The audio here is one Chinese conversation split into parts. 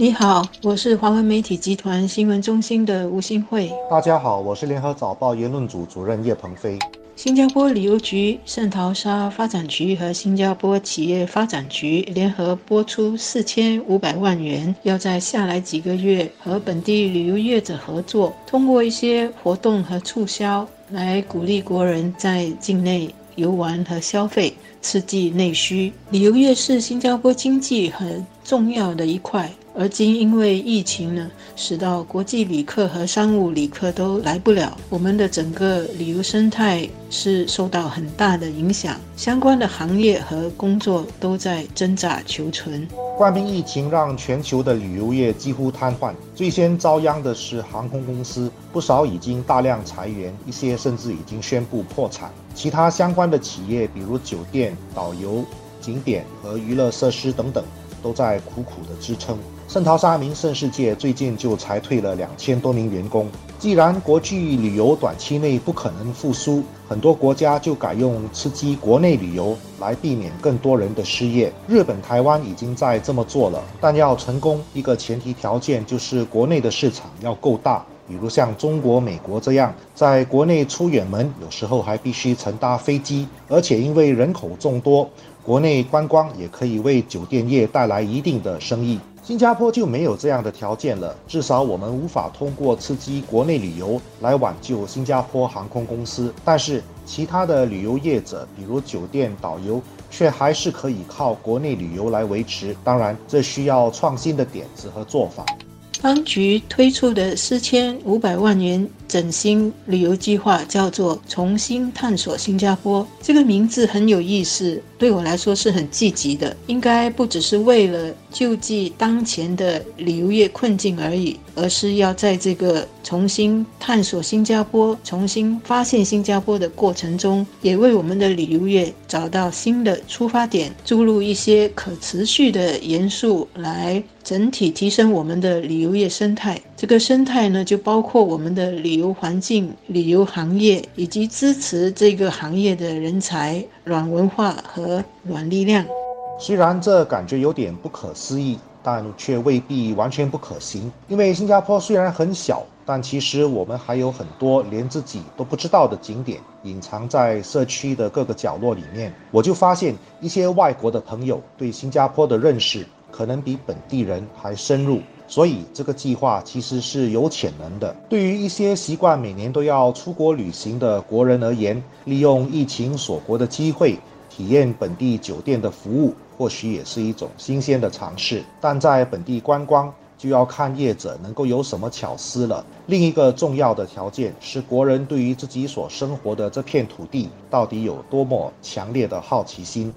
你好，我是华文媒体集团新闻中心的吴新慧。大家好，我是联合早报言论组主任叶鹏飞。新加坡旅游局、圣淘沙发展局和新加坡企业发展局联合拨出四千五百万元，要在下来几个月和本地旅游业者合作，通过一些活动和促销来鼓励国人在境内游玩和消费，刺激内需。旅游业是新加坡经济很重要的一块。而今因为疫情呢，使到国际旅客和商务旅客都来不了，我们的整个旅游生态是受到很大的影响，相关的行业和工作都在挣扎求存。冠病疫情让全球的旅游业几乎瘫痪，最先遭殃的是航空公司，不少已经大量裁员，一些甚至已经宣布破产。其他相关的企业，比如酒店、导游、景点和娱乐设施等等，都在苦苦的支撑。圣淘沙名胜世界最近就裁退了两千多名员工。既然国际旅游短期内不可能复苏，很多国家就改用刺激国内旅游来避免更多人的失业。日本、台湾已经在这么做了，但要成功，一个前提条件就是国内的市场要够大。比如像中国、美国这样，在国内出远门，有时候还必须乘搭飞机，而且因为人口众多，国内观光也可以为酒店业带来一定的生意。新加坡就没有这样的条件了，至少我们无法通过刺激国内旅游来挽救新加坡航空公司。但是其他的旅游业者，比如酒店、导游，却还是可以靠国内旅游来维持。当然，这需要创新的点子和做法。当局推出的四千五百万元整新旅游计划叫做“重新探索新加坡”，这个名字很有意思，对我来说是很积极的。应该不只是为了救济当前的旅游业困境而已，而是要在这个重新探索新加坡、重新发现新加坡的过程中，也为我们的旅游业找到新的出发点，注入一些可持续的元素来。整体提升我们的旅游业生态，这个生态呢，就包括我们的旅游环境、旅游行业，以及支持这个行业的人才、软文化和软力量。虽然这感觉有点不可思议，但却未必完全不可行。因为新加坡虽然很小，但其实我们还有很多连自己都不知道的景点，隐藏在社区的各个角落里面。我就发现一些外国的朋友对新加坡的认识。可能比本地人还深入，所以这个计划其实是有潜能的。对于一些习惯每年都要出国旅行的国人而言，利用疫情锁国的机会体验本地酒店的服务，或许也是一种新鲜的尝试。但在本地观光，就要看业者能够有什么巧思了。另一个重要的条件是，国人对于自己所生活的这片土地到底有多么强烈的好奇心。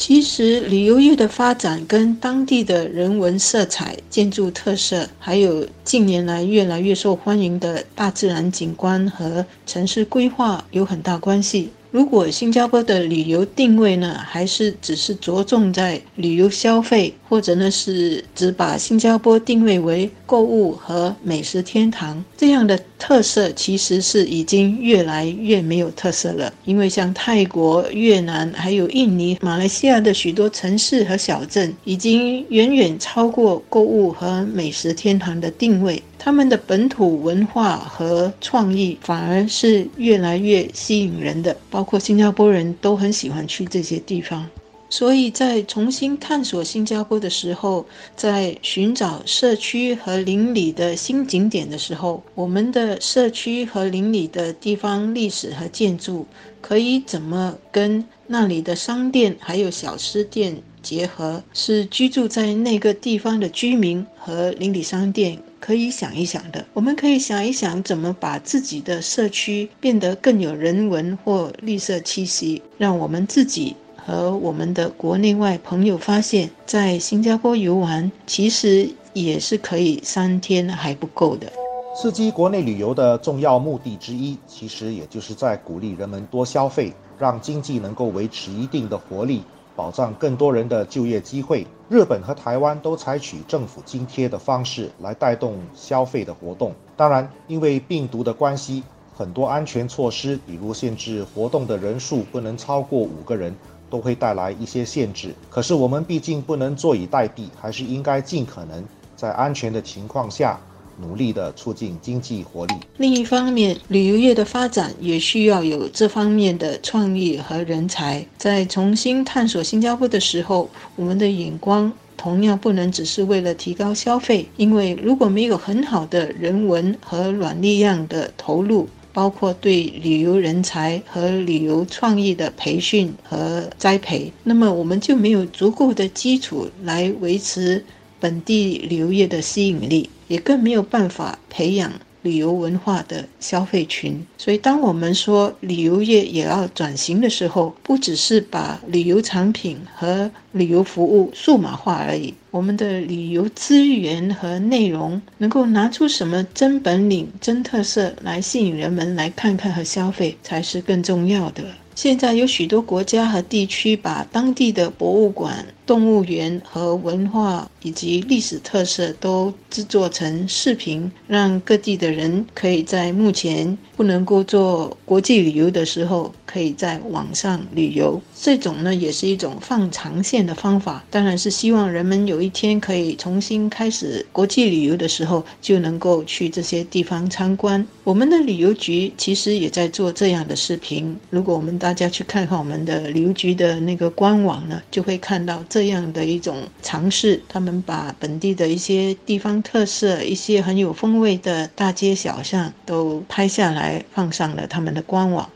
其实，旅游业的发展跟当地的人文色彩、建筑特色，还有近年来越来越受欢迎的大自然景观和城市规划有很大关系。如果新加坡的旅游定位呢，还是只是着重在旅游消费，或者呢是只把新加坡定位为购物和美食天堂，这样的特色其实是已经越来越没有特色了。因为像泰国、越南、还有印尼、马来西亚的许多城市和小镇，已经远远超过购物和美食天堂的定位。他们的本土文化和创意反而是越来越吸引人的，包括新加坡人都很喜欢去这些地方。所以在重新探索新加坡的时候，在寻找社区和邻里的新景点的时候，我们的社区和邻里的地方历史和建筑可以怎么跟那里的商店还有小吃店结合？是居住在那个地方的居民和邻里商店。可以想一想的，我们可以想一想怎么把自己的社区变得更有人文或绿色气息，让我们自己和我们的国内外朋友发现，在新加坡游玩其实也是可以三天还不够的。刺激国内旅游的重要目的之一，其实也就是在鼓励人们多消费，让经济能够维持一定的活力。保障更多人的就业机会。日本和台湾都采取政府津贴的方式来带动消费的活动。当然，因为病毒的关系，很多安全措施，比如限制活动的人数不能超过五个人，都会带来一些限制。可是我们毕竟不能坐以待毙，还是应该尽可能在安全的情况下，努力地促进经济活力。另一方面，旅游业的发展也需要有这方面的创意和人才。在重新探索新加坡的时候，我们的眼光同样不能只是为了提高消费，因为如果没有很好的人文和软力量的投入，包括对旅游人才和旅游创意的培训和栽培，那么我们就没有足够的基础来维持本地旅游业的吸引力，也更没有办法培养。旅游文化的消费群，所以当我们说旅游业也要转型的时候，不只是把旅游产品和旅游服务数码化而已。我们的旅游资源和内容能够拿出什么真本领、真特色来吸引人们来看看和消费，才是更重要的。现在有许多国家和地区把当地的博物馆。动物园和文化以及历史特色都制作成视频，让各地的人可以在目前不能够做国际旅游的时候，可以在网上旅游。这种呢，也是一种放长线的方法。当然是希望人们有一天可以重新开始国际旅游的时候，就能够去这些地方参观。我们的旅游局其实也在做这样的视频。如果我们大家去看看我们的旅游局的那个官网呢，就会看到这。这样的一种尝试，他们把本地的一些地方特色、一些很有风味的大街小巷都拍下来，放上了他们的官网。